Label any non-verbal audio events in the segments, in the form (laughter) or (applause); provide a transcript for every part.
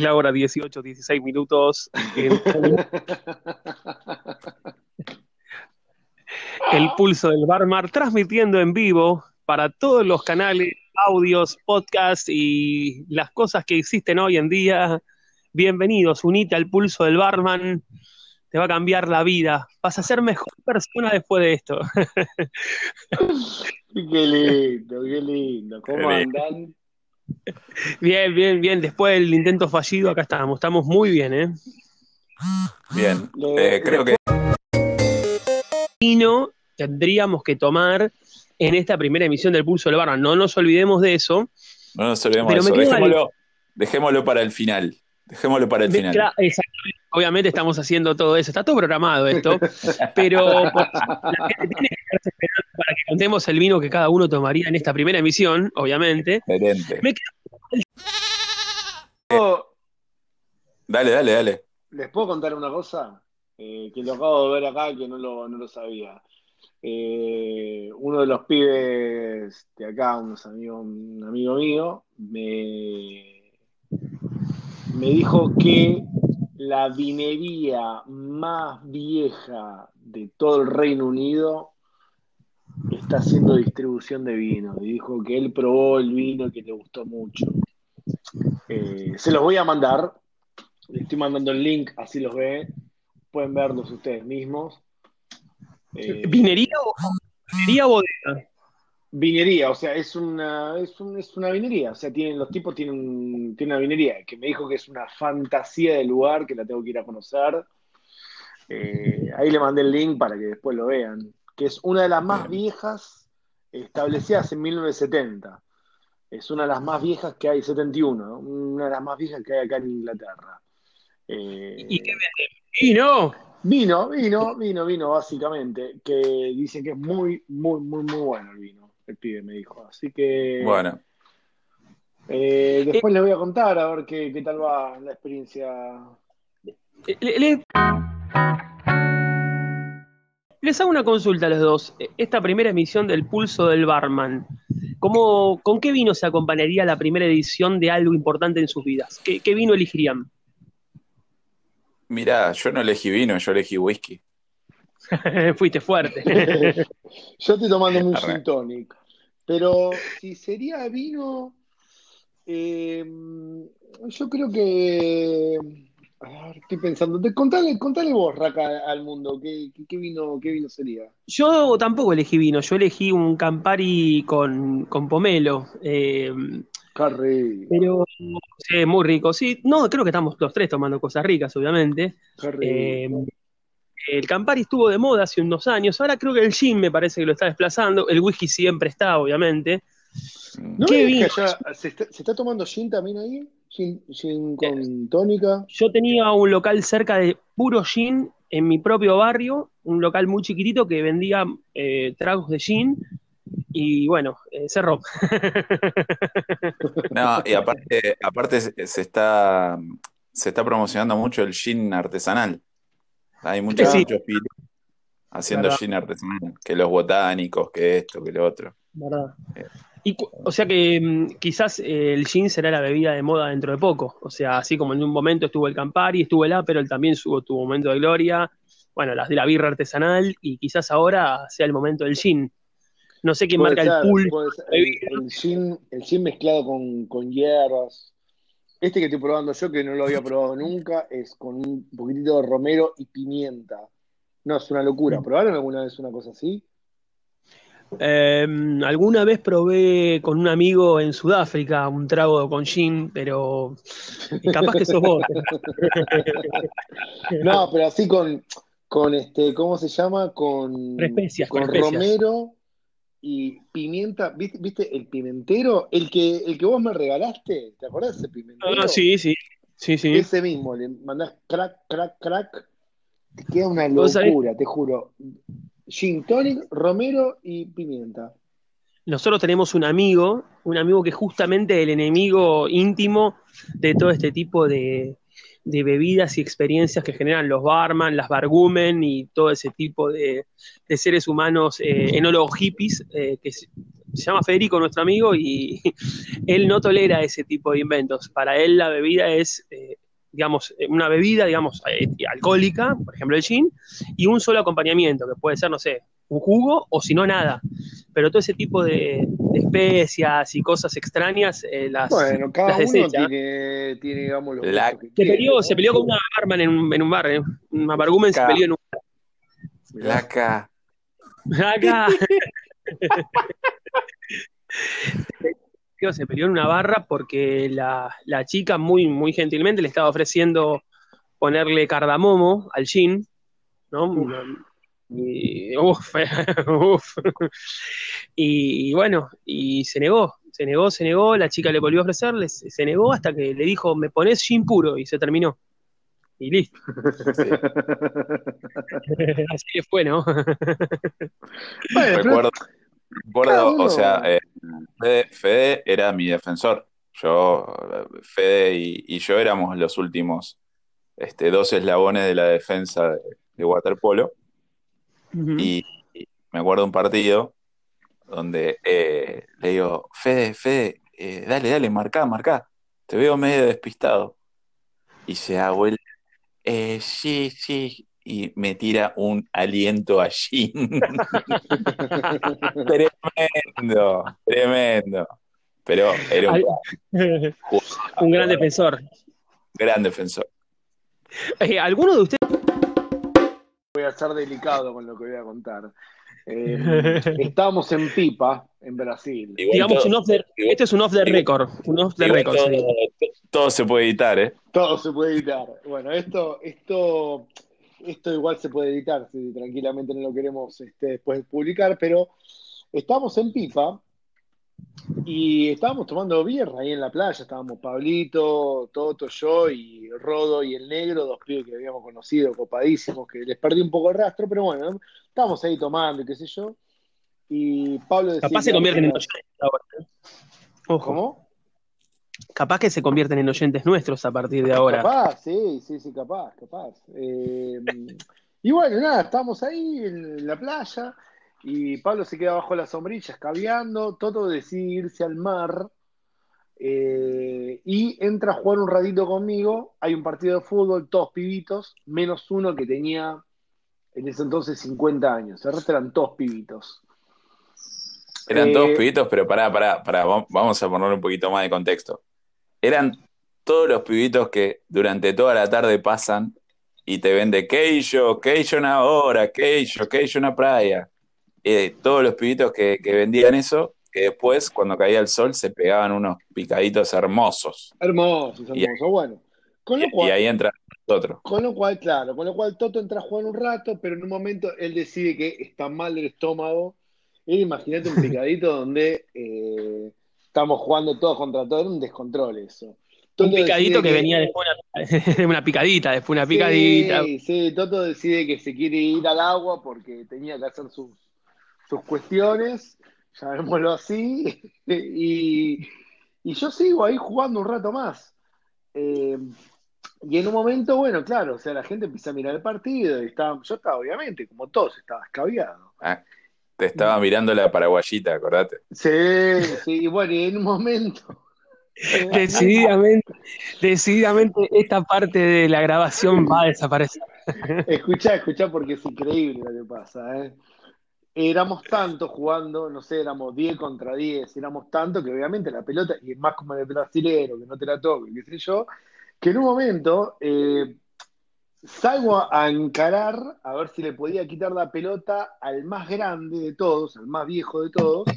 Es la hora 18, 16 minutos. El pulso del Barmar transmitiendo en vivo para todos los canales, audios, podcasts y las cosas que existen hoy en día. Bienvenidos, unite al pulso del Barman. Te va a cambiar la vida. Vas a ser mejor persona después de esto. (laughs) qué lindo, qué lindo. ¿Cómo andan? Bien, bien, bien. Después del intento fallido, acá estamos. Estamos muy bien, ¿eh? Bien. Eh, creo que. Vino tendríamos que tomar en esta primera emisión del Pulso del Barra. No nos olvidemos de eso. No nos olvidemos de eso. Dejémoslo, dejémoslo, para el final. Dejémoslo para el final. Obviamente estamos haciendo todo eso. Está todo programado esto. (laughs) pero la gente tiene que estar esperando para que contemos el vino que cada uno tomaría en esta primera emisión, obviamente. Excelente. Me Dale, dale, dale. ¿Les puedo contar una cosa? Eh, que lo acabo de ver acá que no lo, no lo sabía. Eh, uno de los pibes de acá, unos amigos, un amigo mío, me, me dijo que la vinería más vieja de todo el Reino Unido está haciendo distribución de vino. Y dijo que él probó el vino y que le gustó mucho. Eh, se los voy a mandar. Le estoy mandando el link, así los ve. Pueden verlos ustedes mismos. Eh, ¿Vinería o vinería bodega? Vinería, o sea, es una, es, una vinería. O sea, tienen, los tipos tienen, tienen una vinería que me dijo que es una fantasía de lugar, que la tengo que ir a conocer. Eh, ahí le mandé el link para que después lo vean. Que es una de las más viejas establecidas en 1970. Es una de las más viejas que hay, 71, una de las más viejas que hay acá en Inglaterra. ¿Y qué ¿Y no? Vino, vino, vino, vino, básicamente, que dice que es muy, muy, muy, muy bueno el vino, el pibe me dijo. Así que. Bueno. Eh, después les voy a contar a ver qué, qué tal va la experiencia. Les hago una consulta a los dos. Esta primera emisión del Pulso del Barman, ¿cómo, ¿con qué vino se acompañaría la primera edición de algo importante en sus vidas? ¿Qué, qué vino elegirían? Mirá, yo no elegí vino, yo elegí whisky. (laughs) Fuiste fuerte. (laughs) yo estoy tomando (laughs) un gin tonic. Pero si sería vino, eh, yo creo que. estoy pensando. Contale, contale vos, Raca, al mundo. ¿qué, vino, ¿Qué vino sería? Yo tampoco elegí vino. Yo elegí un Campari con, con pomelo. Eh, pero, sí, muy rico. Sí, no, creo que estamos los tres tomando cosas ricas, obviamente. Eh, el Campari estuvo de moda hace unos años. Ahora creo que el gin me parece que lo está desplazando. El whisky siempre está, obviamente. ¿Qué ¿se, está, tomando gin también ahí? ¿Gin, con tónica? Yo tenía un local cerca de puro gin en mi propio barrio, un local muy chiquitito que vendía eh, tragos de gin y bueno, eh, cerró. (laughs) (laughs) No, y aparte, aparte se está, se está promocionando mucho el gin artesanal. Hay muchos, haciendo gin artesanal, que los botánicos, que esto, que lo otro. ¿Verdad? Eh. Y, o sea que mm, quizás eh, el gin será la bebida de moda dentro de poco. O sea, así como en un momento estuvo el Campari, estuvo el Aperol, también tuvo, tuvo momento de gloria. Bueno, las de la birra artesanal y quizás ahora sea el momento del gin. No sé quién marca el pool. El, gin, mezclado con, hierbas. Este que estoy probando yo, que no lo había probado nunca, es con un poquitito de romero y pimienta. No, es una locura. Mm. ¿Probaron alguna vez una cosa así? Em, alguna vez probé con un amigo en Sudáfrica un trago con gin, pero capaz que sos vos. (laughs) no, pero así con, con este, ¿cómo se llama? Con, especias, con, romero y pimienta, ¿viste, el pimentero? El que, el que vos me regalaste, ¿te acordás de ese pimentero? Ah, sí, sí, sí, sí. Ese mismo, le mandás crack, crack, crack, te queda una locura, te juro. Gin tonic, romero y pimienta. Nosotros tenemos un amigo, un amigo que es justamente el enemigo íntimo de todo este tipo de, de bebidas y experiencias que generan los barman, las bargumen y todo ese tipo de, seres humanos, eh, enólogos hippies, eh, que se llama Federico, nuestro amigo, y (laughs) él no tolera ese tipo de inventos. Para él la bebida es, eh, digamos, una bebida, digamos, eh, alcohólica, por ejemplo el gin, y un solo acompañamiento, que puede ser, no sé, un jugo o si no nada. Pero todo ese tipo de, especias y cosas extrañas eh, las Bueno, cada uno tiene, tiene, digamos, lo que se, peleó, se peleó con una barman en un, en un bar, ¿eh? una bargumen se peleó en un bar. Laca. Laca. (laughs) (laughs) se peleó en una barra porque la, la, chica muy, muy gentilmente le estaba ofreciendo ponerle cardamomo al gin, ¿no? (laughs) Y, y, bueno, y se negó, se negó, se negó, la chica le volvió a ofrecerle, se negó hasta que le dijo, me pones gin puro, y se terminó. Y listo. (laughs) Así que fue, ¿no? recuerdo, recuerdo o sea, eh, Fede, era mi defensor. Yo, Fede y, yo éramos los últimos este, dos eslabones de la defensa de, de waterpolo y, me acuerdo un partido donde eh, le digo, Fede, Fede, eh, dale, dale, marcá, marcá. Te veo medio despistado. Y se da vuelta, eh, sí, sí, y me tira un aliento allí. (laughs) tremendo, tremendo. Pero era un, un gran defensor. Gran defensor. ¿Alguno de ustedes voy a ser delicado con lo que voy a contar. Eh, (laughs) estábamos en Pipa, en Brasil. Digamos, un off este es un off the record. Un off the record todo, se puede editar, ¿eh? Todo se puede editar. Bueno, esto, esto, esto igual se puede editar, si tranquilamente no lo queremos este, después publicar, pero estamos en Pipa y estábamos tomando birra ahí en la playa, estábamos Pablito, Toto, yo y Rodo y el negro, dos pibes que habíamos conocido, copadísimos, que les perdí un poco el rastro, pero bueno, estábamos ahí tomando y qué sé yo. Y Pablo decía. Capaz se convierten en. ¿Cómo? Capaz que se convierten en oyentes nuestros a partir de ahora. Capaz, sí, sí, sí, capaz, capaz. Eh, y bueno, nada, estábamos ahí en la playa y Pablo se queda bajo la sombrilla escabeando, Toto decide irse al mar eh, y entra a jugar un ratito conmigo. Hay un partido de fútbol, todos pibitos, menos uno que tenía en ese entonces 50 años. El resto eran todos pibitos. Eran todos eh, pibitos, pero pará, pará, pará, vamos a poner un poquito más de contexto. Eran todos los pibitos que durante toda la tarde pasan y te vende queijo, queijo una hora, queijo, queijo una playa. Eh, todos los pibitos que, vendían eso, que después, cuando caía el sol, se pegaban unos picaditos hermosos. Hermosos, hermosos, bueno. y, ahí entra otro. Con lo cual, claro, con lo cual Toto entra a jugar un rato, pero en un momento él decide que está mal del estómago. Y imagínate un picadito (laughs) donde eh, estamos jugando todos contra todos, era un descontrol eso. un picadito que, venía después de una (laughs) picadita, después una picadita. Sí, sí, Toto decide que se quiere ir al agua porque tenía que hacer sus, sus cuestiones, llamémoslo así, (laughs) y, yo sigo ahí jugando un rato más. Eh, y en un momento, bueno, claro, o sea, la gente empieza a mirar el partido y estaba, yo estaba, obviamente, como todos, estaba escabiado. Ah, te estaba mirando la paraguayita, acordate. Sí, sí, y bueno, y en un momento. (laughs) decididamente, decididamente esta parte de la grabación va a desaparecer. Escucha, escucha, porque es increíble lo que pasa, ¿eh? éramos tantos jugando, no sé, éramos 10 contra 10, éramos tantos que obviamente la pelota, y más como el brasilero, que no te la toque, qué sé yo, que en un momento eh, salgo a, encarar a ver si le podía quitar la pelota al más grande de todos, al más viejo de todos.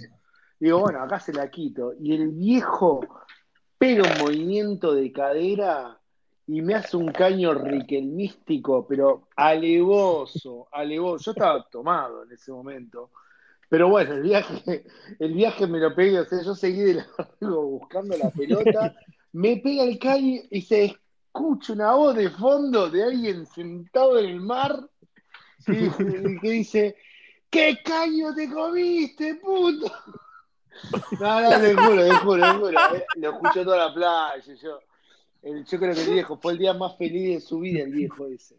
Y digo, bueno, acá se la quito. Y el viejo pero un movimiento de cadera y me hace un caño riquel místico, pero alevoso, alevoso. Yo estaba tomado en ese momento. Pero bueno, el viaje, el viaje me lo pegué, o sea, yo seguí de largo buscando la pelota, (laughs) me pega el caño y se escucha una voz de fondo de alguien sentado en el mar que, (laughs) dice, ¿qué caño te comiste, puto? No, no, te juro, te juro, te juro. Eh, lo escucho toda la playa, yo yo creo que el viejo fue el día más feliz de su vida, el viejo ese.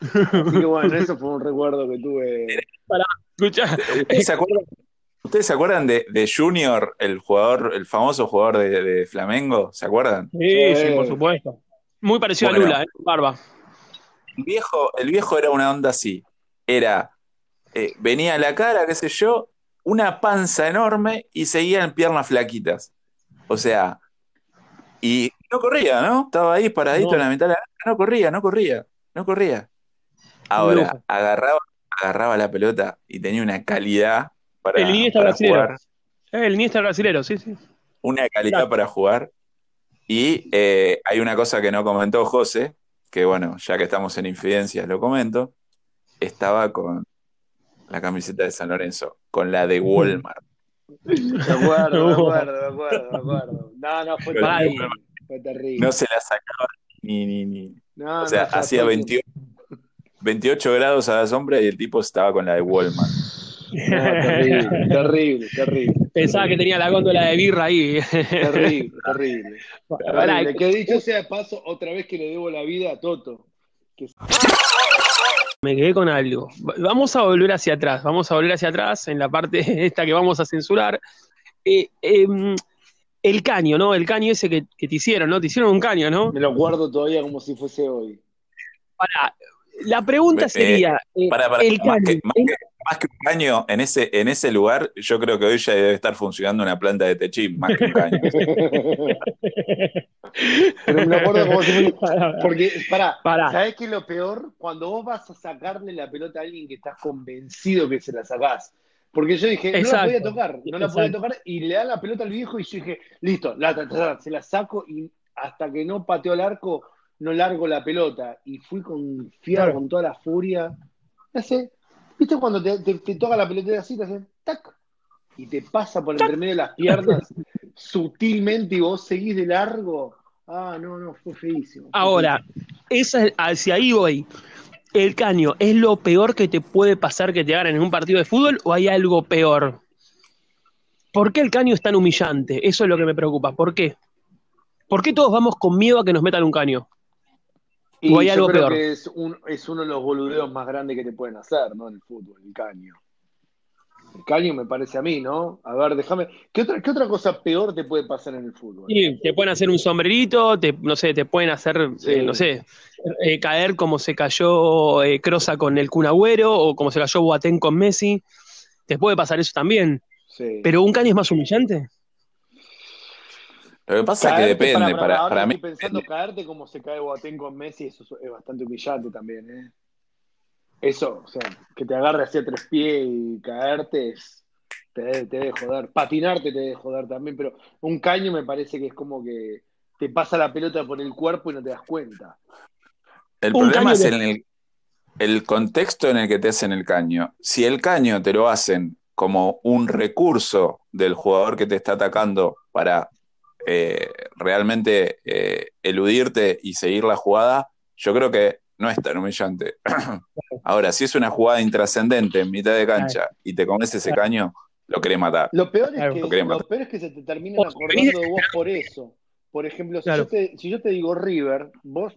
Así que bueno, eso fue un recuerdo que tuve. Para, escucha. ¿Se acuerdan, ¿Ustedes se acuerdan de, Junior, el jugador, el famoso jugador de, Flamengo? ¿Se acuerdan? Sí, sí, por supuesto. Muy parecido a Lula, ¿eh? Barba. El viejo, el viejo era una onda así. Era, eh, venía a la cara, qué sé yo, una panza enorme y seguía en piernas flaquitas. O sea, y no corría, ¿no? Estaba ahí paradito en la mitad de la no corría, no corría, no corría. Ahora, agarraba, agarraba la pelota y tenía una calidad para, el Iniesta brasilero. El Iniesta brasilero, sí, sí. Una calidad para jugar. Y eh, hay una cosa que no comentó José, que bueno, ya que estamos en infidencias lo comento, estaba con la camiseta de San Lorenzo, con la de Walmart. Me acuerdo, me (laughs) acuerdo, me acuerdo, me acuerdo. No, no, fue terrible, fue terrible. No se la sacaba ni, ni, ni. o sea, hacía 28, 28 grados a la sombra y el tipo estaba con la de Walmart. Terrible, (laughs) terrible, terrible. Pensaba que tenía la góndola de birra ahí. Terrible, terrible. terrible. Que dicho sea paso, otra vez que le debo la vida a Toto. Me quedé con algo. Vamos a volver hacia atrás, vamos a volver hacia atrás en la parte (laughs) esta que vamos a censurar. Eh, em, el caño, ¿no? El caño ese que, te hicieron, ¿no? Te hicieron un caño, ¿no? Me lo guardo todavía como si fuese hoy. Para, la pregunta sería, eh, el caño, más que un caño, en ese, en ese lugar, yo creo que hoy ya debe estar funcionando una planta de techín, más que un caño. Pero me acuerdo como si (laughs) Porque, pará, para. ¿sabés qué es lo peor? Cuando vos vas a sacarle la pelota a alguien que estás convencido que se la sacás. Porque yo dije, no la podía tocar, no la podía tocar, y le da la pelota al viejo y yo dije, listo, la, se la saco y hasta que no pateó el arco, no largo la pelota. Y fui con fiar, con toda la furia. No sé, ¿Viste cuando te, toca la pelota así, te hacen tac? Y te pasa por entre medio de las piernas sutilmente y vos seguís de largo. Ah, no, no, fue feísimo. Ahora, esa, hacia ahí voy. ¿El caño es lo peor que te puede pasar que te hagan en un partido de fútbol o hay algo peor? ¿Por qué el caño es tan humillante? Eso es lo que me preocupa. ¿Por qué? ¿Por qué todos vamos con miedo a que nos metan un caño? Y ¿O hay algo creo que es, es uno de los boludeos más grandes que te pueden hacer, ¿no? En el fútbol, el caño. El caño me parece a mí, ¿no? A ver, déjame. ¿Qué otra, ¿Qué otra cosa peor te puede pasar en el fútbol? Sí, te pueden hacer un sombrerito, te, no sé, te pueden hacer, eh, no sé, eh, caer como se cayó eh, Crosa con el Cunagüero o como se cayó Boateng con Messi. Te puede pasar eso también. Sí. Pero un caño es más humillante. Lo que pasa es que depende. Para, para, mí. pensando caerte como se cae Boateng con Messi, eso es bastante humillante también. ¿eh? Eso, o sea, que te agarre hacia tres pies y caerte es, te, debe, joder. Patinarte te debe joder también, pero un caño me parece que es como que te pasa la pelota por el cuerpo y no te das cuenta. El problema es en el, el contexto en el que te hacen el caño. Si el caño te lo hacen como un recurso del jugador que te está atacando para eh, realmente eh, eludirte y seguir la jugada, yo creo que no es tan humillante. (clears throat) Ahora, si es una jugada intrascendente en mitad de cancha y te comes ese caño, lo querés matar. Lo peor es, que, lo peor es que se te terminan acordando de vos por eso. Por ejemplo, si, yo te, si yo te digo River, vos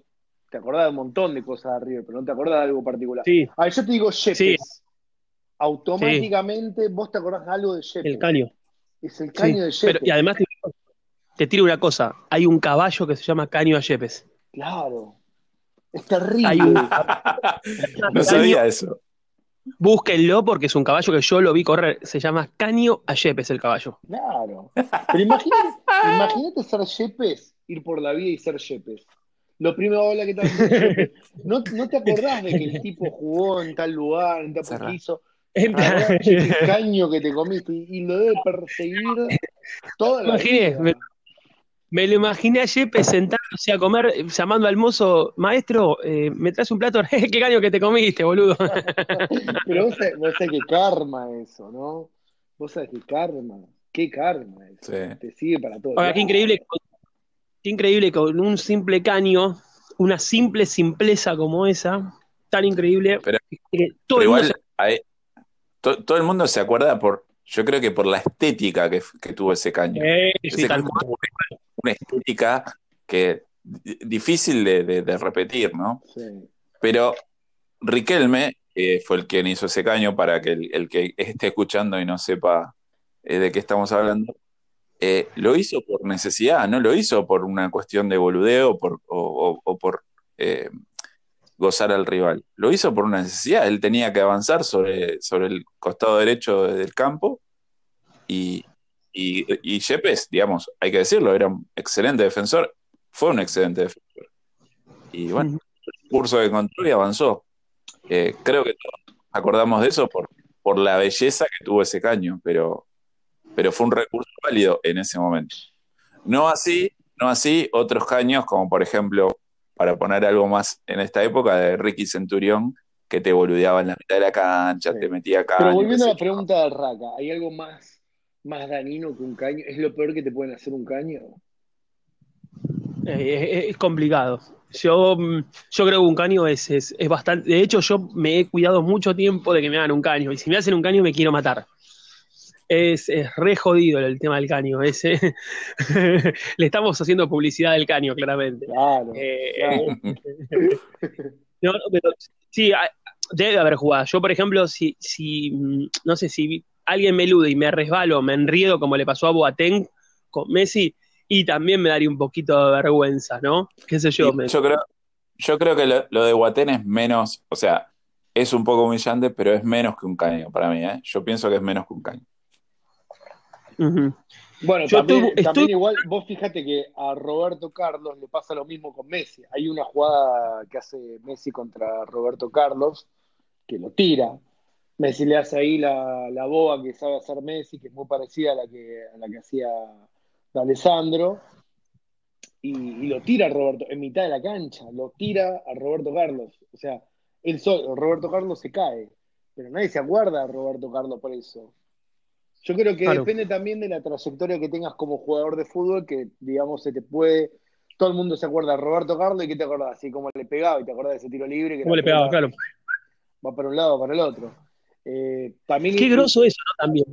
te acordás de un montón de cosas de River, pero no te acordás de algo particular. Sí. A ver, yo te digo Shepes. Automáticamente vos te acordás de algo de Shepes. El caño. Es el caño de Shepes. y además te tiro una cosa, hay un caballo que se llama Caño a Yepes. Claro. Es terrible. (laughs) no sabía eso. Búsquenlo porque es un caballo que yo lo vi correr. Se llama Caño a Yepes el caballo. Claro. Pero imagínate, ser Yepes, ir por la vida y ser Yepes. Lo primero, hola, ¿qué tal? (laughs) ¿No, ¿No te acordás de que el tipo jugó en tal lugar, en tal piso? El caño que te comiste y, lo debe perseguir toda la vida. Me lo imaginé a Jeppe sentándose a comer, llamando al mozo, maestro, eh, me traes un plato, (laughs) qué caño que te comiste, boludo. (laughs) Pero vos sabés, qué karma eso, ¿no? Vos sabés qué karma, qué karma eso. Te sigue para todo. Ahora, qué increíble, qué increíble con un simple caño, una simple simpleza como esa, tan increíble, pero, todo, igual, todo el mundo se acuerda por, yo creo que por la estética que, tuvo ese caño. Una estética que difícil de, repetir, ¿no? Sí. Pero Riquelme fue el quien hizo ese caño para que el, que esté escuchando y no sepa eh, de qué estamos hablando, eh, lo hizo por necesidad, no lo hizo por una cuestión de boludeo por, o, por eh, gozar al rival. Lo hizo por una necesidad. Él tenía que avanzar sobre, sobre el costado derecho del campo y, y, y Yepes, digamos, hay que decirlo, era un excelente defensor, fue un excelente defensor. Y bueno, el curso que encontró y avanzó. Eh, creo que todos acordamos de eso por, por la belleza que tuvo ese caño, pero pero fue un recurso válido en ese momento. No así, no así otros caños, como por ejemplo, para poner algo más en esta época, de Ricky Centurión, que te boludeaba en la mitad de la cancha, te metía acá. Pero volviendo a la pregunta de Raca, ¿hay algo más, más dañino que un caño? ¿Es lo peor que te pueden hacer un caño? Eh, es, complicado. Yo, yo creo que un caño es, es, es, bastante. De hecho, yo me he cuidado mucho tiempo de que me hagan un caño. Y si me hacen un caño, me quiero matar es, re jodido el tema del caño. Ese. (laughs) Le estamos haciendo publicidad del caño, claramente. Claro. Eh, (laughs) no, pero sí, debe haber jugado. Yo, por ejemplo, si, si, no sé, si alguien me elude y me resbalo, me enriedo, como le pasó a Boateng con Messi, y también me daría un poquito de vergüenza, ¿no? ¿Qué sé yo? Yo, creo, yo creo que lo, de Boateng es menos, o sea, es un poco humillante, pero es menos que un caño para mí, ¿eh? Yo pienso que es menos que un caño. Bueno, también, igual, vos fíjate que a Roberto Carlos le pasa lo mismo con Messi. Hay una jugada que hace Messi contra Roberto Carlos que lo tira. Messi le hace ahí la, la boba que sabe hacer Messi, que es muy parecida a la que, a la que hacía Alessandro. Y, lo tira a Roberto en mitad de la cancha, lo tira a Roberto Carlos. O sea, él solo, Roberto Carlos se cae, pero nadie se acuerda a Roberto Carlos por eso. Yo creo que depende también de la trayectoria que tengas como jugador de fútbol, que digamos se te puede. Todo el mundo se acuerda de Roberto Carlos y ¿qué te acordás? Así como le pegaba y te acordás de ese tiro libre. Que ¿Cómo le pegaba, claro. Va para un lado o para el otro. Eh, también Qué groso eso, ¿no? También.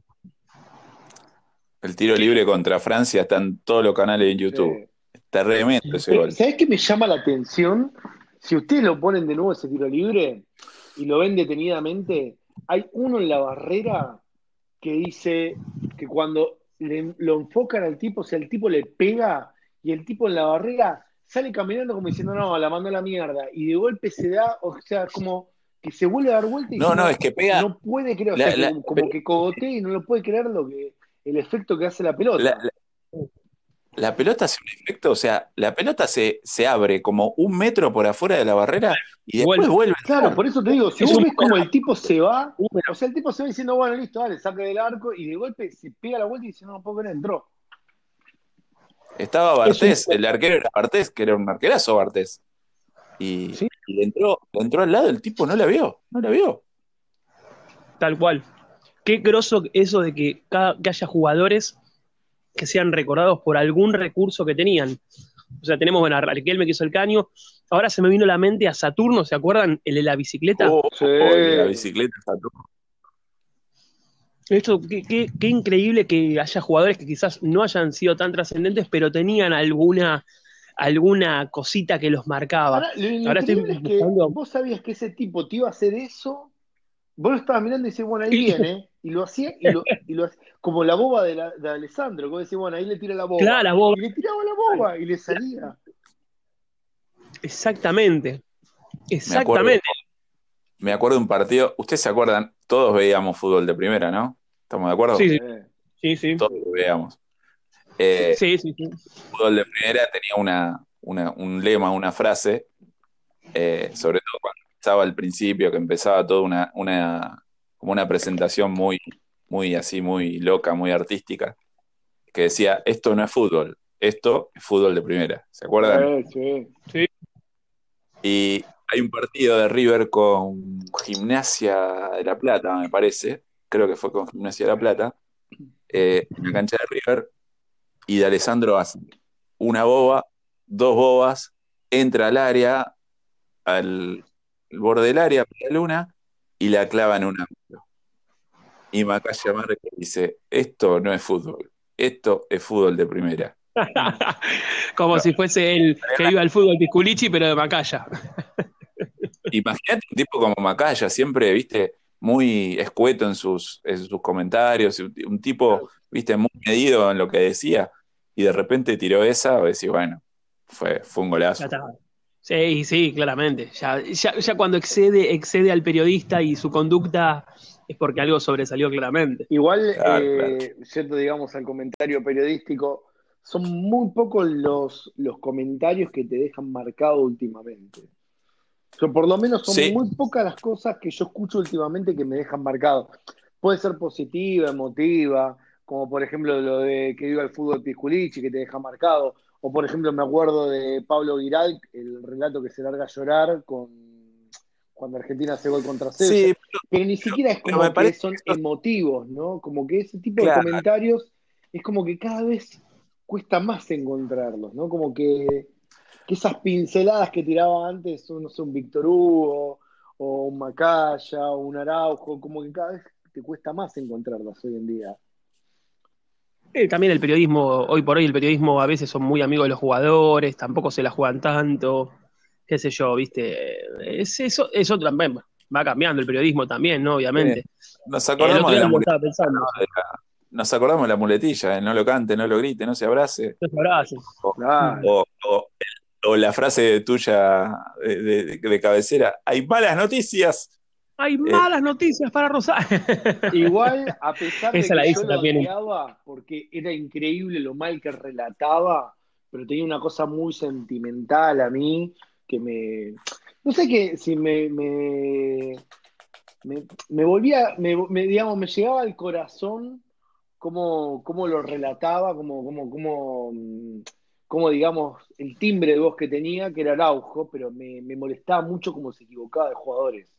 El tiro libre contra Francia está en todos los canales de YouTube. Está tremendo ese gol. ¿Sabés qué me llama la atención? Si ustedes lo ponen de nuevo ese tiro libre y lo ven detenidamente, hay uno en la barrera que dice que cuando lo enfocan al tipo, o sea, el tipo le pega y el tipo en la barrera sale caminando como diciendo, no, la mando a la mierda, y de golpe se da, o sea, como que se vuelve a dar vuelta y no, no, es que pega. No puede creer, o sea, como, que cogotea y no lo puede creer lo que, el efecto que hace la pelota la pelota hace un efecto, o sea, la pelota se, se abre como un metro por afuera de la barrera y después vuelve. Claro, por eso te digo, si vos ves como el tipo se va, o sea, el tipo se va diciendo, bueno, listo, dale, saque del arco y de golpe se pega la vuelta y dice, no, puedo no entró. Estaba Bartés, el arquero era Bartés, que era un arquerazo Bartés. Y, y entró, entró al lado, el tipo no la vio, no la vio. Tal cual. Qué groso eso de que, cada, que haya jugadores que sean recordados por algún recurso que tenían. O sea, tenemos, bueno, a Riquelme que hizo el caño. Ahora se me vino a la mente a Saturno, ¿se acuerdan? El de la bicicleta. Oh, sí. la bicicleta Saturno. Esto, qué, increíble que haya jugadores que quizás no hayan sido tan trascendentes, pero tenían alguna, alguna cosita que los marcaba. Ahora, estoy que vos sabías que ese tipo te iba a hacer eso, vos lo estabas mirando y decís, bueno, ahí viene, y lo hacía, y lo, (laughs) y lo hacía como la boba de, la, de Alessandro, como decía, bueno, ahí le tira la boba. Claro, la boba. Y le tiraba la boba y le salía. Exactamente. Exactamente. Me acuerdo, de un partido, ustedes se acuerdan, todos veíamos fútbol de primera, ¿no? ¿Estamos de acuerdo? Sí, sí. sí, Todos lo veíamos. Eh, sí, sí, sí. Fútbol de primera tenía una, una, un lema, una frase, eh, sobre todo cuando estaba al principio, que empezaba toda una, una, como una presentación muy, muy así, muy loca, muy artística, que decía, esto no es fútbol, esto es fútbol de primera. ¿Se acuerdan? Sí, sí. Y hay un partido de River con Gimnasia de La Plata, me parece, creo que fue con Gimnasia de La Plata, eh, en la cancha de River, y de Alessandro hace una boba, dos bobas, entra al área, al, borde del área, la luna, y la clava en una y Macaya Márquez dice, esto no es fútbol, esto es fútbol de primera. (laughs) Como si fuese el que iba al fútbol Pisculichi, pero de Macaya. Imagínate un tipo como Macaya, siempre, viste, muy escueto en sus, en sus comentarios, un tipo, viste, muy medido en lo que decía, y de repente tiró esa, o decís, bueno, fue, fue un golazo. Sí, sí, claramente. Ya, ya, cuando excede, excede al periodista y su conducta es porque algo sobresalió claramente. Igual, eh, cierto, digamos, al comentario periodístico, son muy pocos los, los comentarios que te dejan marcado últimamente. O por lo menos son muy pocas las cosas que yo escucho últimamente que me dejan marcado. Puede ser positiva, emotiva, como por ejemplo lo de que diga el fútbol Pisculichi, que te deja marcado. O por ejemplo me acuerdo de Pablo Viral, el relato que se larga a llorar con cuando Argentina hace gol contra César. pero, ni siquiera es como que son emotivos, ¿no? Como que ese tipo de comentarios es como que cada vez cuesta más encontrarlos, ¿no? Como que, esas pinceladas que tiraba antes, no sé, un Víctor Hugo, o un Macaya, o un Araujo, como que cada vez te cuesta más encontrarlas hoy en día. también el periodismo, hoy por hoy el periodismo a veces son muy amigos de los jugadores, tampoco se la juegan tanto, qué sé yo, viste, es, eso, eso también va cambiando el periodismo también, ¿no? Obviamente. Nos acordamos de la, nos acordamos de la muletilla, no lo cante, no lo grite, no se abrace. No se abrace. O, la frase tuya de, cabecera, hay malas noticias. Hay eh, malas noticias para Rosario. (laughs) Igual, a pesar de que la yo lo odiaba, porque era increíble lo mal que relataba, pero tenía una cosa muy sentimental a mí, que me... No sé qué, si me, me, me, volvía, me, digamos, me llegaba al corazón cómo, lo relataba, cómo, cómo, cómo, digamos, el timbre de voz que tenía, que era Araujo, pero me, molestaba mucho cómo se equivocaba de jugadores.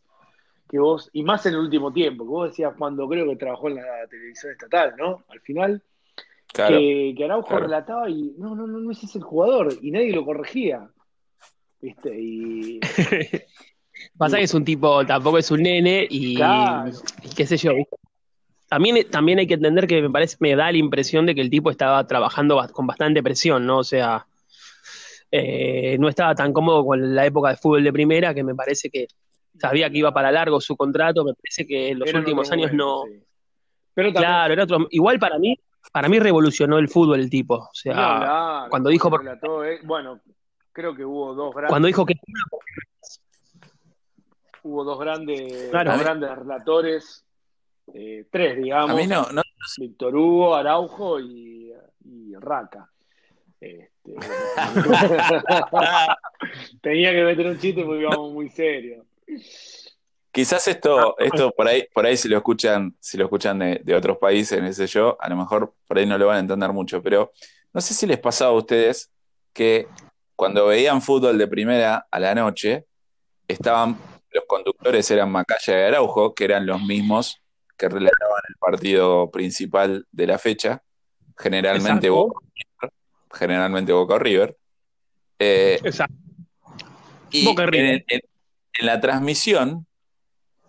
Que vos, y más en el último tiempo, que vos decías cuando creo que trabajó en la televisión estatal, ¿no? Al final, que, Araujo relataba y no, no, no, no ese es el jugador, y nadie lo corregía. ¿Viste? Y. (laughs) Pasa que es un tipo, tampoco es un nene y, y qué sé yo, también, también hay que entender que me parece, me da la impresión de que el tipo estaba trabajando con bastante presión, ¿no? O sea, eh, no estaba tan cómodo con la época de fútbol de primera, que me parece que sabía que iba para largo su contrato, me parece que en los últimos años no. Pero claro, era otro. Igual para mí, para mí revolucionó el fútbol el tipo. O sea, cuando dijo por... Eh, bueno, creo que hubo dos grandes. Cuando dijo que hubo dos grandes, dos grandes relatores eh, tres, digamos. A mí no, Víctor Hugo, Araujo y, y Raca. Este, (laughs) tenía que meter un chiste porque íbamos muy serio. Quizás esto, esto por ahí, por ahí si lo escuchan, si lo escuchan de, otros países, no sé yo, a lo mejor por ahí no lo van a entender mucho, pero no sé si les pasaba a ustedes que cuando veían fútbol de primera a la noche, estaban, los conductores eran Macaya y Araujo, que eran los mismos que relataban el partido principal de la fecha, generalmente Boca, generalmente Boca River. Eh, Exacto. Y En, la transmisión,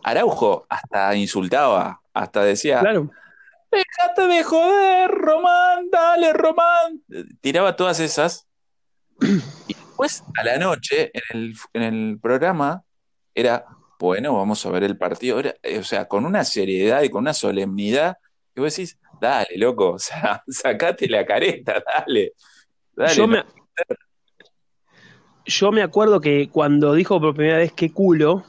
Araujo hasta insultaba, hasta decía, claro. déjate de joder, Román, dale, Román. Tiraba todas esas. Y después, a la noche, en el, en el programa, era bueno, vamos a ver el partido. Eh, o sea, con una seriedad y con una solemnidad, que vos decís, dale, loco, (laughs) o sea, sacate la careta, dale. yo, me, acuerdo que cuando dijo por primera vez qué culo,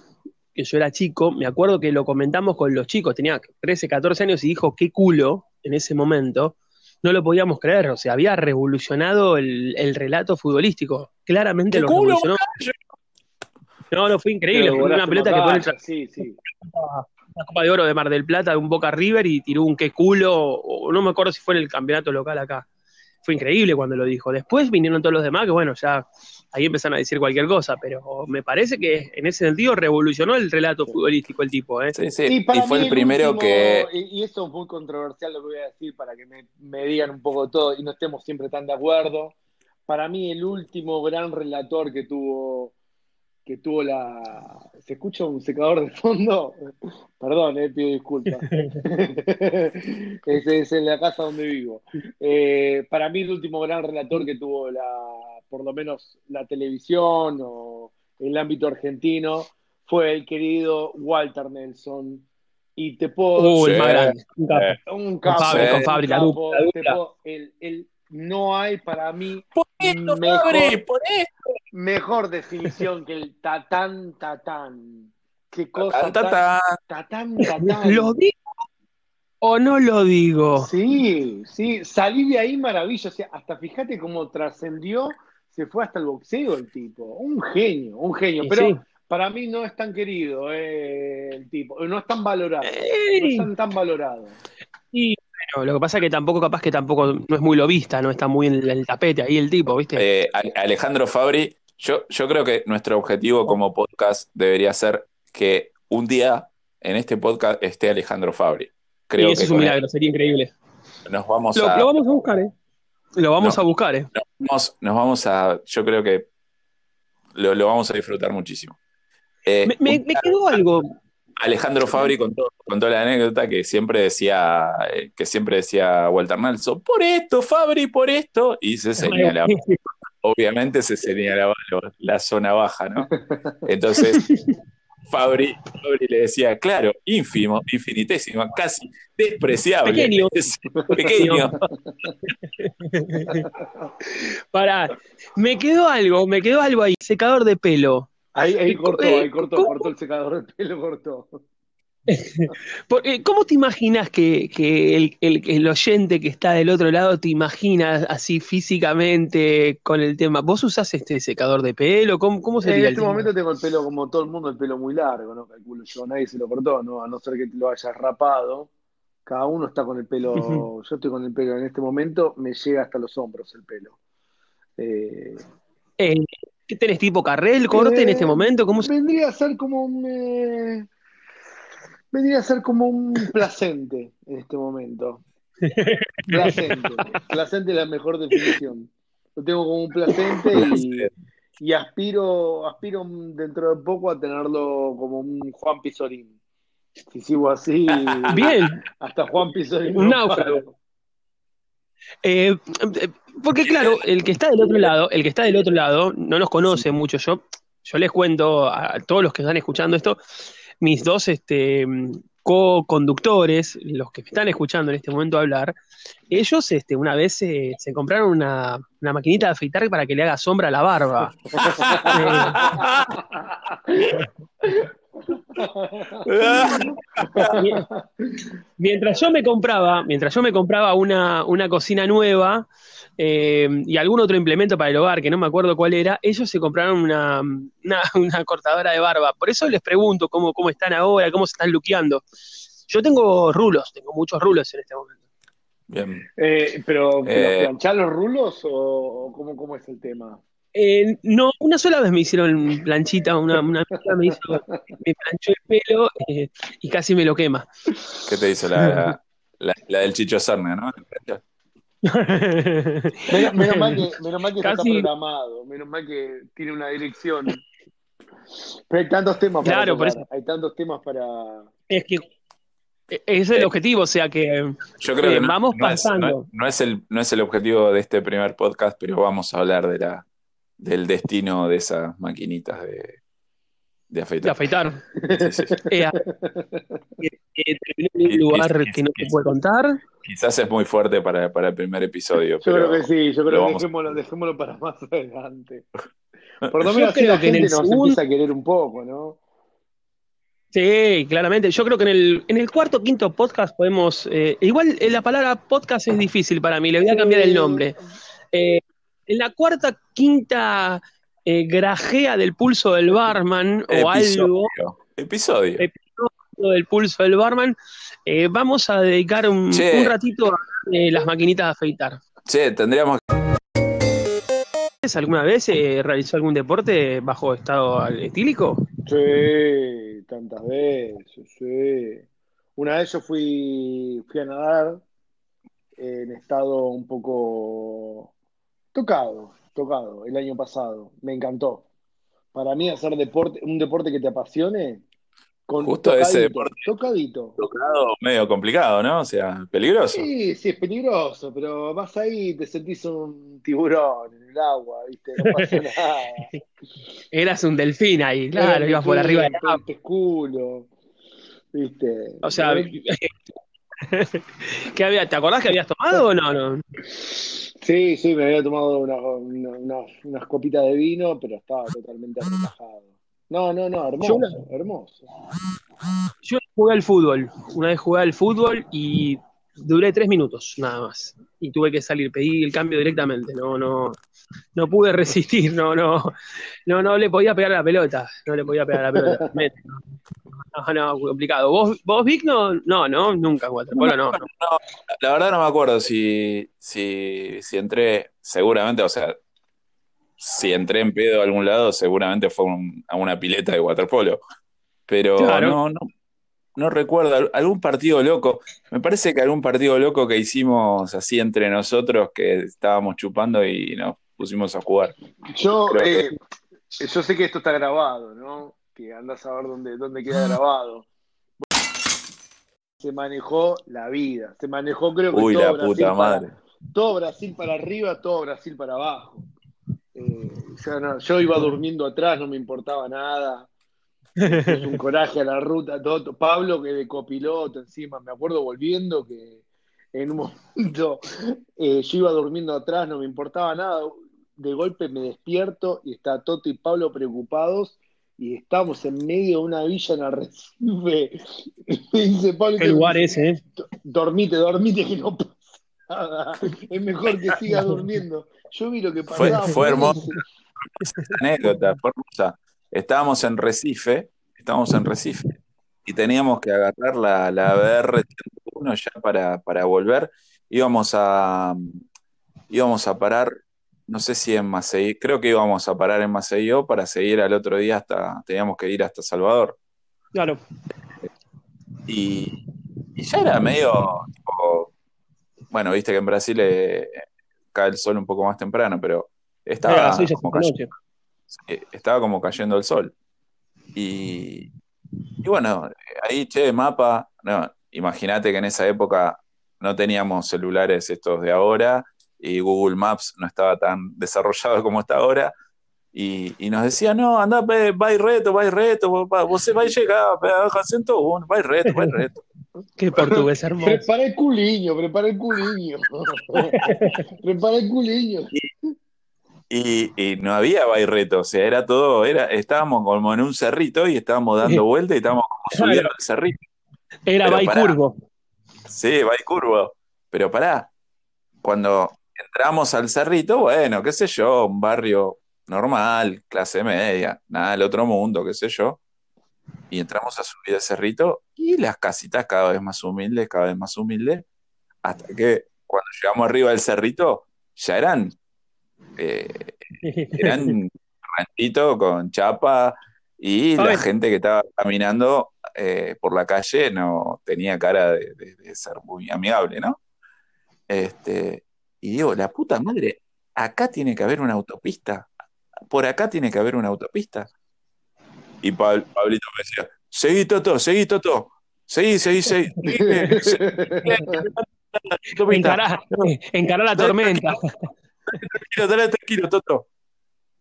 que yo era chico, me acuerdo que lo comentamos con los chicos, tenía 13, 14 años y dijo qué culo en ese momento. No lo podíamos creer, o sea, había revolucionado el, relato futbolístico. Claramente lo revolucionó. No, no, fue increíble. Fue una pelota que pone sí, sí. Una Copa de Oro de Mar del Plata de un Boca River y tiró un qué culo, o no me acuerdo si fue en el campeonato local acá. Fue increíble cuando lo dijo. Después vinieron todos los demás, que bueno, ya ahí empezaron a decir cualquier cosa, pero me parece que en ese sentido revolucionó el relato futbolístico el tipo. ¿eh? Sí, sí, y, fue el primero que... Y, esto es muy controversial lo que voy a decir para que me, me digan un poco todo y no estemos siempre tan de acuerdo. Para mí el último gran relator que tuvo que tuvo la. ¿Se escucha un secador de fondo? (laughs) Perdón, eh, pido disculpas. (laughs) Ese es en la casa donde vivo. Eh, para mí, el último gran relator que tuvo la, por lo menos la televisión o el ámbito argentino fue el querido Walter Nelson, y te puedo. Uh, el más grande. Un capo. Con Fabri, la el, no hay para mí por esto, mejor, Fabri, por esto. mejor definición que el tatán tatán. Qué cosa. Tatán, tatán, tatán. ¿Lo digo o no lo digo? Sí, sí. Salí de ahí maravilloso. O sea, hasta fíjate cómo trascendió, se fue hasta el boxeo el tipo. Un genio, un genio. Pero para mí no es tan querido eh, el tipo, no es tan valorado, no es tan, valorado. Y lo que pasa es que tampoco, capaz que tampoco no es muy lobista, no está muy en el tapete ahí el tipo, ¿viste? Eh, Alejandro Fabri, yo, yo creo que nuestro objetivo como podcast debería ser que un día en este podcast esté Alejandro Fabri. Creo eso es un milagro, sería increíble. Nos vamos lo, a. Lo vamos a buscar, ¿eh? Lo vamos a buscar, ¿eh? Nos vamos, a. Yo creo que lo vamos a disfrutar muchísimo. Eh, me, quedó algo. Alejandro Fabri contó, contó, la anécdota que siempre decía, eh, que siempre decía Walter Nelson, por esto, Fabri, por esto, y se señalaba. Obviamente se señalaba la zona baja, ¿no? Entonces, (laughs) Fabri, Fabri, le decía, claro, ínfimo, infinitésimo, casi despreciable. Pequeño. (laughs) Pequeño. (laughs) Pará, me quedó algo, me quedó algo ahí, secador de pelo. (laughs) Ahí, cortó, eh, ahí cortó, cortó el secador de pelo, cortó. (laughs) Eh, ¿Cómo te imaginas que, el, oyente que está del otro lado te imaginas así físicamente con el tema? ¿Vos usás este secador de pelo? ¿Cómo, cómo sería? En este momento tengo el pelo como todo el mundo, el pelo muy largo, ¿no? Calculo yo, nadie se lo cortó, ¿no? A no ser que lo hayas rapado. Cada uno está con el pelo, yo estoy con el pelo en este momento, me llega hasta los hombros el pelo. Eh, eh ¿Qué tenés tipo carrel, corte en este eh, momento? ¿Cómo Vendría a ser como un. Eh, vendría a ser como un (laughs) placente en este momento. (laughs) Placente. placente es la mejor definición. Lo tengo como un placente y, aspiro, aspiro dentro de poco a tenerlo como un Juan Pizorín. Si sigo así. Bien. Hasta Juan Pizorín. Un náufrago. Eh, porque claro, el que está del otro lado, el que está del otro lado no nos conoce mucho. Yo, yo les cuento a todos los que están escuchando esto, mis dos este, co-conductores, los que me están escuchando en este momento hablar, ellos este, una vez se compraron una, una, maquinita de afeitar para que le haga sombra a la barba. (laughs) (laughs) mientras yo me compraba, mientras yo me compraba una, una cocina nueva, eh, y algún otro implemento para el hogar, que no me acuerdo cuál era, ellos se compraron una, una, cortadora de barba. Por eso les pregunto cómo, cómo están ahora, cómo se están luqueando. Yo tengo rulos, tengo muchos rulos en este momento. Bien. Eh, ¿Pero eh, planchar los rulos o cómo, cómo es el tema? Eh, no, una sola vez me hicieron planchita, una, una me hizo, me planchó el pelo y casi me lo quema. ¿Qué te hizo la, la, del Chicho Serna, no? (laughs) menos, mal que, menos mal que está programado, menos mal que tiene una dirección. Pero hay tantos temas para claro, hay tantos temas para. Es que ese es el eh, objetivo, o sea que, yo creo que eh, vamos pasando. no, es, el, no es el objetivo de este primer podcast, pero vamos a hablar de la, del destino de esas maquinitas de, de afeitar. De afeitar. (laughs) Eh, en un lugar que no se puede contar. Quizás es muy fuerte para, el primer episodio. Yo creo que sí, yo creo que dejémoslo, dejémoslo, para más (laughs) adelante. (laughs) Por lo menos la gente nos empieza a querer un poco, ¿no? Sí, claramente. Yo creo que en el, en el cuarto quinto podcast podemos. Eh, igual eh, la palabra podcast es difícil para mí, le voy a cambiar el nombre. En la cuarta, quinta grajea del pulso del barman o algo. Episodio. Episodio del pulso del barman. Eh, vamos a dedicar un, ratito a eh, las maquinitas de afeitar. Sí, tendríamos ¿Alguna vez eh, realizó algún deporte bajo estado etílico? Sí, tantas veces, sí. Una vez yo fui, fui a nadar en estado un poco tocado, tocado, el año pasado. Me encantó. Para mí hacer deporte, un deporte que te apasione, Justo ese deporte. Tocadito. Tocado medio complicado, ¿no? O sea, peligroso. Sí, sí, es peligroso, pero vas ahí y te sentís un tiburón en el agua, ¿viste? No pasa (laughs) nada. Eras un delfín ahí, claro, ibas por arriba del agua. culo. ¿Viste? O sea, (laughs) (laughs) ¿qué había, ¿te acordás que habías tomado o no? no? Sí, sí, me había tomado unas copitas de vino, pero estaba totalmente relajado. No, no, no, hermoso, hermoso. Yo jugué al fútbol, una vez jugué al fútbol y duré tres minutos nada más. Y tuve que salir, pedí el cambio directamente, no, no, no pude (laughs) resistir, no, no, no, no le podía pegar la pelota, no le podía pegar la pelota. (laughs) No, no, complicado. ¿Vos, vos Vic, no, no, no, nunca waterpolo, no, no. La verdad no me acuerdo si, si, si entré, seguramente, o sea, si entré en pedo a algún lado, seguramente fue a una pileta de waterpolo. Pero no, no, no recuerdo, algún partido loco. Me parece que algún partido loco que hicimos así entre nosotros, que estábamos chupando y nos pusimos a jugar. Yo, eh, yo sé que esto está grabado, ¿no? Que andas a ver dónde, dónde queda grabado. Se manejó la vida, se manejó creo que Uy, todo la Brasil puta madre. todo Brasil para arriba, todo Brasil para abajo. Eh, yo iba durmiendo atrás, no me importaba nada es un (laughs) coraje a la ruta, todo. Pablo que de copiloto encima, me acuerdo volviendo que en un (laughs) momento eh, yo iba durmiendo atrás, no me importaba nada, de golpe me despierto y está Toto y Pablo preocupados y estamos en medio de una villa en Arrecife. (laughs) Me dice Pablo, ¿Qué lugar ese? Eh? Dormite, dormite que no pasa nada. Es mejor que siga durmiendo. Yo vi lo que pasaba. Fue, fue hermosa anécdota, fue hermosa estábamos en Recife, estábamos en Recife, y teníamos que agarrar la, la BR-101 ya para, para, volver. Íbamos a, íbamos a parar, no sé si en Maceió, creo que íbamos a parar en Maceió para seguir al otro día hasta, teníamos que ir hasta Salvador. Claro. Y, ya era medio, bueno, viste que en Brasil eh, cae el sol un poco más temprano, pero estaba estaba como cayendo el sol. Y, bueno, ahí, che, mapa, no, imagínate que en esa época no teníamos celulares estos de ahora y Google Maps no estaba tan desarrollado como está ahora. Y, nos decía, no, anda, vai reto, vai reto, vos vais llegar, vai vai reto, vai reto. (laughs) Qué portugués hermoso. Prepara el culiño, prepara el culiño. (laughs) prepara el culiño. Y, no había bairreto, o sea, era todo, era, estábamos como en un cerrito y estábamos dando vuelta y estábamos como subiendo el cerrito. Era curvo Sí, curvo Pero pará, cuando entramos al cerrito, bueno, qué sé yo, un barrio normal, clase media, nada del otro mundo, qué sé yo. Y entramos a subir el cerrito y las casitas cada vez más humildes, cada vez más humildes, hasta que cuando llegamos arriba del cerrito ya eran eh, eran ranchito con chapa y la gente que estaba caminando eh, por la calle no tenía cara de, ser muy amigable, ¿no? Este, y digo, la puta madre, acá tiene que haber una autopista, por acá tiene que haber una autopista. Y Pablito me decía, seguí Toto, seguí Toto, seguí, seguí, seguí. encará la tormenta tranquilo, dale tranquilo, Toto.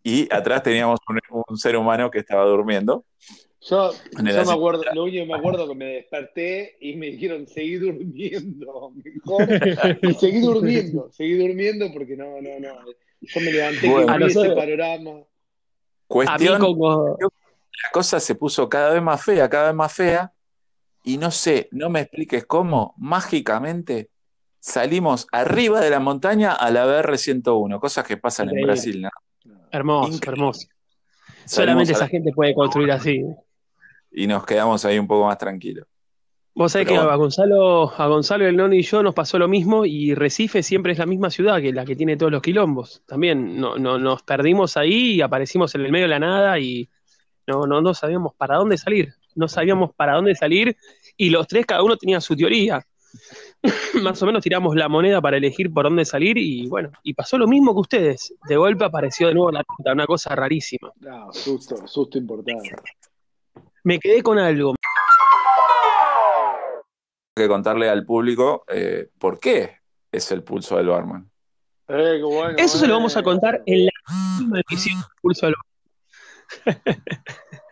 Y atrás teníamos un, ser humano que estaba durmiendo. Yo, me acuerdo, lo único que me acuerdo que me desperté y me dijeron, seguí durmiendo, (laughs) mejor. y seguí durmiendo, seguí durmiendo porque no, no, no. Yo me levanté bueno, y ese panorama. Cuestión, la cosa se puso cada vez más fea, cada vez más fea. Y no sé, no me expliques cómo, mágicamente salimos arriba de la montaña a la BR-101, cosas que pasan en Brasil, ¿no? Hermoso, hermoso. Solamente esa gente puede construir así. Y nos quedamos ahí un poco más tranquilos. Vos sabés que a Gonzalo, a Gonzalo, el Noni y yo nos pasó lo mismo y Recife siempre es la misma ciudad que la que tiene todos los quilombos. También no, nos perdimos ahí y aparecimos en el medio de la nada y no, no, no sabíamos para dónde salir. No sabíamos para dónde salir y los tres cada uno tenía su teoría. (laughs) más o menos tiramos la moneda para elegir por dónde salir y bueno, y pasó lo mismo que ustedes. De golpe apareció de nuevo la puta, una cosa rarísima. No, susto, susto importante. Me quedé con algo. que contarle al público eh, por qué es el pulso del barman. Eh, Eso se lo vamos a contar en la última edición del pulso del barman.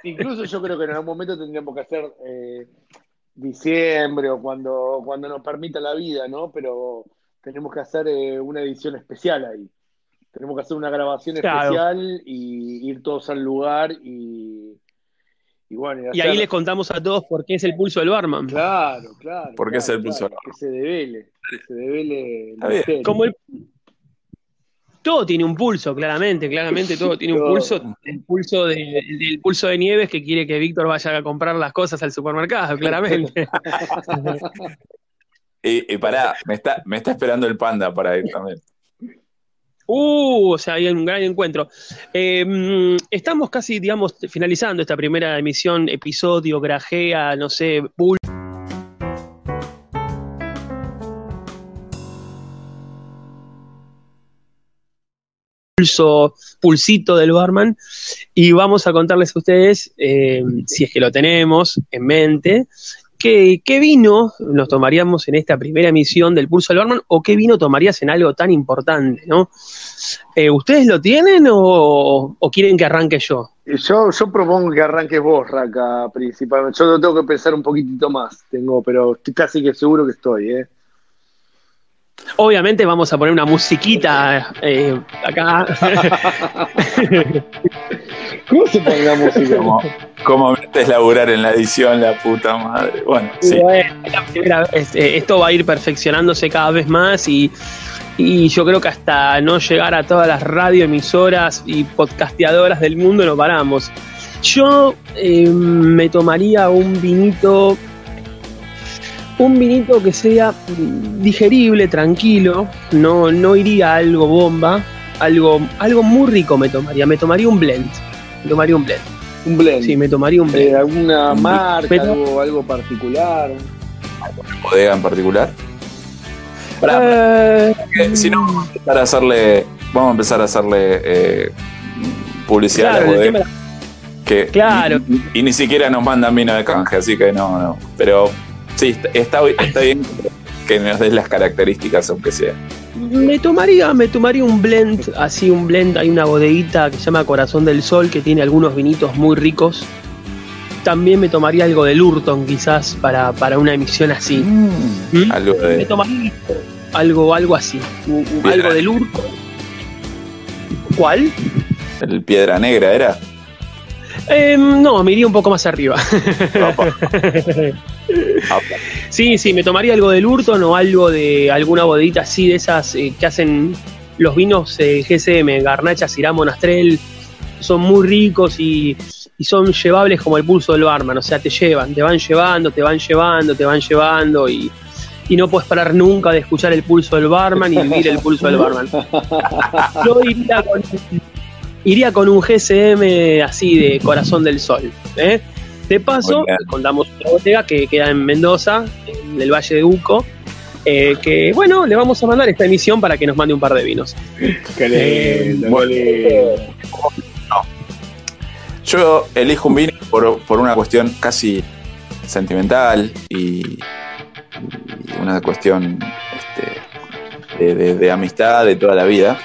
Incluso yo creo que en algún momento tendríamos que hacer eh, diciembre o cuando, cuando nos permita la vida, ¿no? Pero tenemos que hacer eh, una edición especial ahí. Tenemos que hacer una grabación especial y ir todos al lugar y, y bueno. Y, ahí les contamos a todos por qué es el pulso del barman. Claro, claro. ¿Por qué es el pulso del barman? Que se devele, que se devele. Como el, todo tiene un pulso, claramente, claramente todo tiene un pulso. El pulso de, el pulso de Nieves que quiere que Víctor vaya a comprar las cosas al supermercado, (laughs) claramente. y, pará, me está, me está esperando el panda para ir también. Uh, o sea, hay un gran encuentro. Em, estamos casi, digamos, finalizando esta primera emisión, episodio, grajea, no sé, pulso. Pulso, pulsito del barman y vamos a contarles a ustedes, eh, si es que lo tenemos en mente, ¿qué, vino nos tomaríamos en esta primera emisión del pulso del barman o qué vino tomarías en algo tan importante, ¿no? Eh, ¿Ustedes lo tienen o, quieren que arranque yo? Yo, yo propongo que arranques vos, Raca, principalmente. Yo lo tengo que pensar un poquitito más, tengo, pero casi que seguro que estoy, ¿eh? Obviamente vamos a poner una musiquita eh, acá. (laughs) ¿Cómo se pone la música? ¿Cómo, metes laburar en la edición, la puta madre? Bueno, sí. Eh, esto va a ir perfeccionándose cada vez más y, yo creo que hasta no llegar a todas las radioemisoras y podcasteadoras del mundo no paramos. Yo eh, me tomaría un vinito un vinito que sea digerible, tranquilo, no, no iría a algo bomba, algo, algo muy rico me tomaría, me tomaría un blend, me tomaría un blend. Un blend. Sí, me tomaría un blend. Eh, ¿Alguna marca, algo, algo particular? ¿Alguna bodega en particular? Eh, si no, vamos a empezar a hacerle, vamos a empezar a hacerle eh, publicidad a la bodega. Que, claro. Y, ni siquiera nos mandan vino de canje, así que no, no. Pero Sí, está, bien que nos des las características, aunque sea. Me tomaría, me tomaría un blend, así un blend, hay una bodeguita que se llama Corazón del Sol, que tiene algunos vinitos muy ricos. También me tomaría algo de Lurton, quizás, para, una emisión así. Mm, ¿Mm? Algo de... Me tomaría algo, algo así. Algo de Lurton. ¿Cuál? El Piedra Negra era. Em, no, me iría un poco más arriba. (laughs) sí, sí, me tomaría algo del Hurton o algo de alguna bodita así de esas eh, que hacen los vinos eh, GSM, Garnacha, Sirá, Monastrel. Son muy ricos y, son llevables como el pulso del barman. O sea, te llevan, te van llevando, te van llevando, te van llevando y, no puedes parar nunca de escuchar el pulso del barman y vivir el pulso del barman. Yo iría con, iría con un GSM así de Corazón del Sol. ¿eh? De paso, contamos una bodega que queda en Mendoza, en el Valle de Uco, eh, que bueno, le vamos a mandar esta emisión para que nos mande un par de vinos. Qué eh, Yo elijo un vino por, una cuestión casi sentimental y, una cuestión este, de, amistad de toda la vida.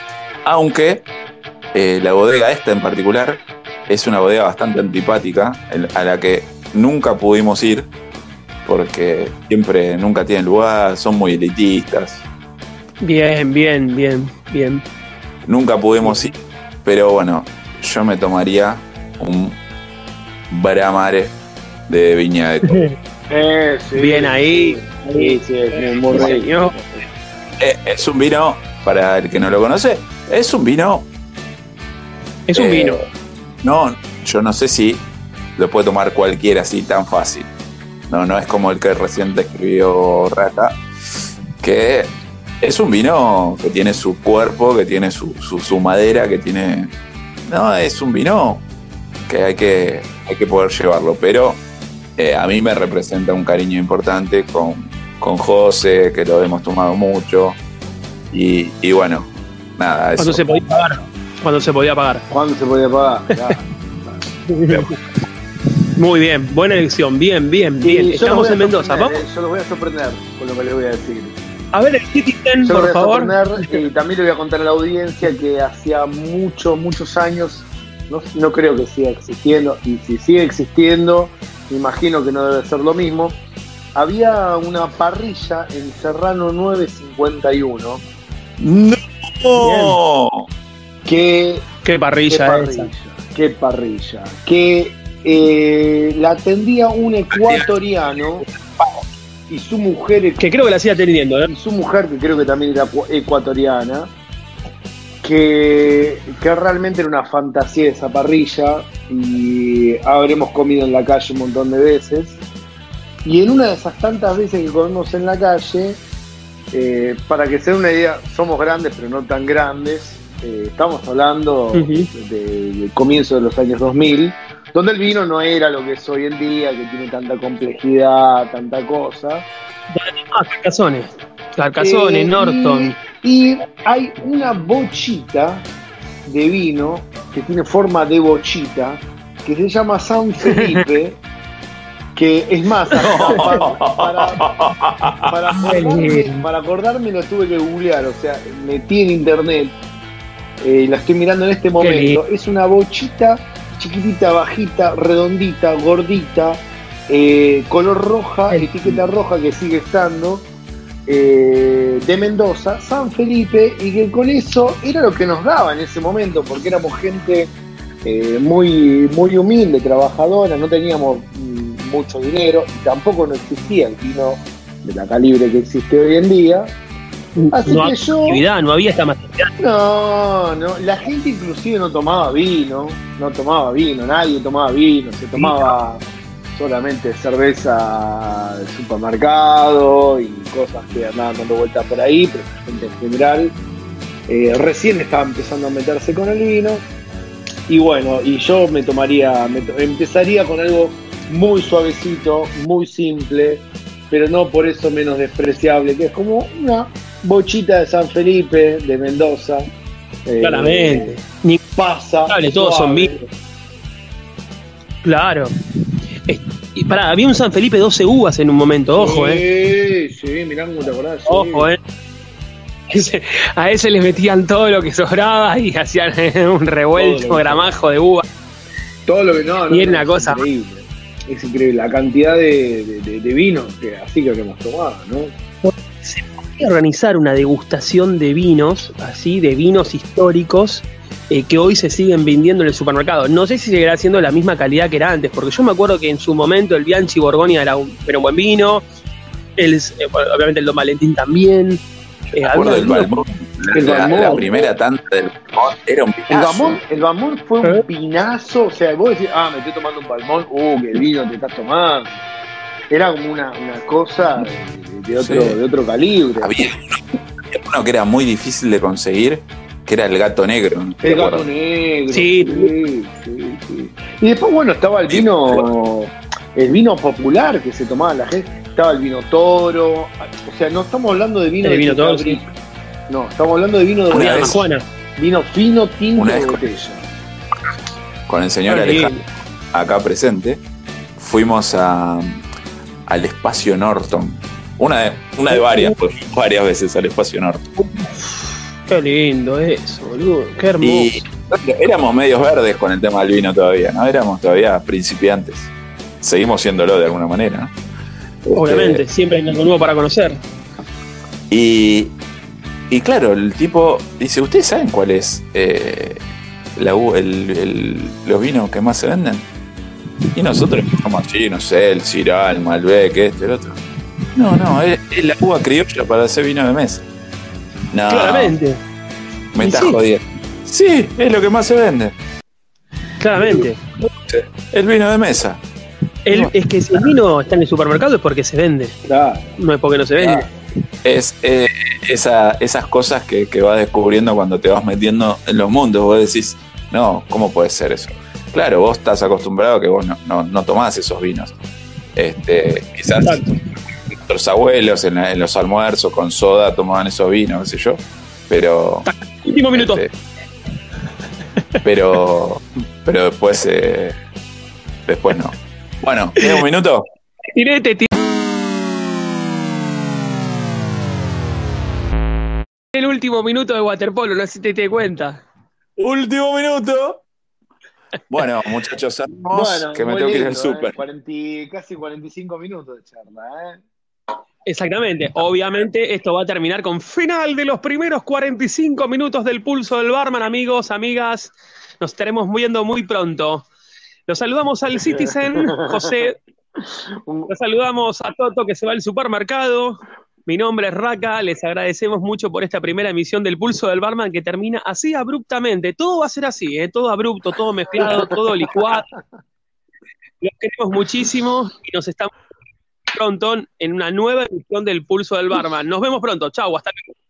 Aunque eh, la bodega esta en particular es una bodega bastante antipática a la que nunca pudimos ir porque siempre nunca tienen lugar, son muy elitistas. Bien, bien, bien, bien. Nunca pudimos ir, pero bueno, yo me tomaría un Bramare de Viña de (laughs) eh, bien ahí. Sí, sí, eh, es un vino, para el que no lo conoce, es un vino. Es un vino no, yo no sé si lo puede tomar cualquiera así tan fácil. No, no es como el que recién escribió Rata, que es un vino que tiene su cuerpo, que tiene su, madera, que tiene. No, es un vino que hay que, hay que poder llevarlo, pero eh, a mí me representa un cariño importante con, con José, que lo hemos tomado mucho. Y, y bueno, nada. ¿Cuándo se podía pagar? Cuando se podía pagar. Cuando se podía pagar. (laughs) Muy bien, buena elección, bien, bien, bien. Estamos en Mendoza, ¿vamos? Yo los voy a sorprender con lo que les voy a decir. A ver, el Citizen, por voy favor. y también le voy a contar a la audiencia que hacía muchos, muchos años, no, no creo que siga existiendo, y si sigue existiendo, imagino que no debe ser lo mismo, había una parrilla en Serrano 951. ¡No! Que, ¿Qué parrilla, qué esa? Qué parrilla. Que eh, la atendía un ecuatoriano y su mujer. Que creo que la sigue atendiendo, ¿eh? Y su mujer, que creo que también era ecuatoriana. Que, que realmente era una fantasía esa parrilla y habremos comido en la calle un montón de veces. Y en una de esas tantas veces que comemos en la calle, eh, para que se den una idea, somos grandes pero no tan grandes. Eh, estamos hablando del comienzo de los años 2000, donde el vino no era lo que es hoy en día, que tiene tanta complejidad, tanta cosa. Ah, Carcasones, Carcasones, eh, Norton. Y, hay una bochita de vino que tiene forma de bochita, que se llama San Felipe. (laughs) que es más, (laughs) para, acordarme, lo tuve que googlear, o sea, metí en internet, eh, la estoy mirando en este momento, es una bochita chiquitita, bajita, redondita, gordita, eh, color roja, etiqueta roja que sigue estando, eh, de Mendoza, San Felipe, y que con eso era lo que nos daba en ese momento, porque éramos gente eh, muy, muy humilde, trabajadora, no teníamos mm, mucho dinero y tampoco no existía el vino de la calibre que existe hoy en día. Así no que yo. no había esta masividad. No, no. La gente inclusive no tomaba vino. No tomaba vino. Nadie tomaba vino. Se tomaba solamente cerveza de supermercado y cosas que andaban dando vueltas por ahí, pero la gente en general eh, recién estaba empezando a meterse con el vino. Y bueno, y yo me tomaría, empezaría con algo muy suavecito, muy simple, pero no por eso menos despreciable, que es como una bochita de San Felipe, de Mendoza. Eh, Claramente. Ni pasa. todos son vinos. Claro. Y pará, había un San Felipe 12 uvas en un momento, ojo, eh. Sí, sí, mirá cómo te acordás. Ojo, eh. a ese les metían todo lo que sobraba y hacían (laughs) un revuelto, gramajo de uva. Todo lo que no, no y era una cosa. Increíble. Es increíble la cantidad de, de, vinos que así que hemos tomado, ¿no? Organizar una degustación de vinos, así, de vinos históricos eh, que hoy se siguen vendiendo en el supermercado. No sé si seguirá siendo la misma calidad que era antes, porque yo me acuerdo que en su momento el Bianchi Borgoña era un, buen vino, el, eh, obviamente el Don Valentín también. Eh, el Balmón, la, primera tanta del Balmón era un pinazo. El Balmón, fue un pinazo, o sea, vos decís, ah, me estoy tomando un Balmón, uh, qué vino te estás tomando. Era como una, una cosa de, otro, de otro calibre. Había (laughs) uno que era muy difícil de conseguir, que era el gato negro. El gato negro. Sí. Sí, sí. Y después, bueno, estaba el vino, el vino popular que se tomaba la gente. Estaba el vino toro. O sea, no estamos hablando de vino de vino toro. No, estamos hablando de vino de botella. Vino fino, tinto de botella. Con el señor Alejandro, acá presente, fuimos a, al espacio Norton. Una de, una de varias, pues, varias veces al espacio Norton. Qué lindo eso, boludo. Qué hermoso. Y éramos medios verdes con el tema del vino todavía, ¿no? Éramos todavía principiantes. Seguimos siéndolo de alguna manera, Obviamente, este, siempre hay algo nuevo para conocer. Y, y claro, el tipo dice, ¿ustedes saben cuál es eh, la, el, los vinos que más se venden? Y nosotros como así, no sé, el Ciral, el Malbec, este, el otro. No, no, es, es la uva criolla para hacer vino de mesa. No. Claramente. Me estás jodiendo. Sí, es lo que más se vende. Claramente. El vino de mesa. es que si el vino está en el supermercado es porque se vende. Claro. No es porque no se vende. Es eh, esas cosas que, vas descubriendo cuando te vas metiendo en los mundos. Vos decís, no, ¿cómo puede ser eso? Claro, vos estás acostumbrado a que vos no, no, tomás esos vinos. Este, quizás nuestros abuelos en, los almuerzos con soda tomaban esos vinos, qué sé yo. Pero. Último minuto. Este, pero. Pero después. Eh, después no. Bueno, ¿tienes un minuto? Tirete, El último minuto de waterpolo, no sé si te, te cuenta. Último minuto. Bueno, muchachos, bueno, que me tengo que ir al súper. casi 45 minutos de charla, ¿eh? Exactamente. Obviamente esto va a terminar con final de los primeros 45 minutos del pulso del barman, amigos, amigas. Nos estaremos viendo muy pronto. Los saludamos al Citizen, (laughs) José. Los saludamos a Toto que se va al supermercado. Mi nombre es Raka, les agradecemos mucho por esta primera emisión del Pulso del Barman que termina así abruptamente. Todo va a ser así, ¿eh? todo abrupto, todo mezclado, (laughs) todo licuado. Los queremos muchísimo y nos estamos pronto en una nueva emisión del Pulso del Barman. Nos vemos pronto. Chau, hasta luego.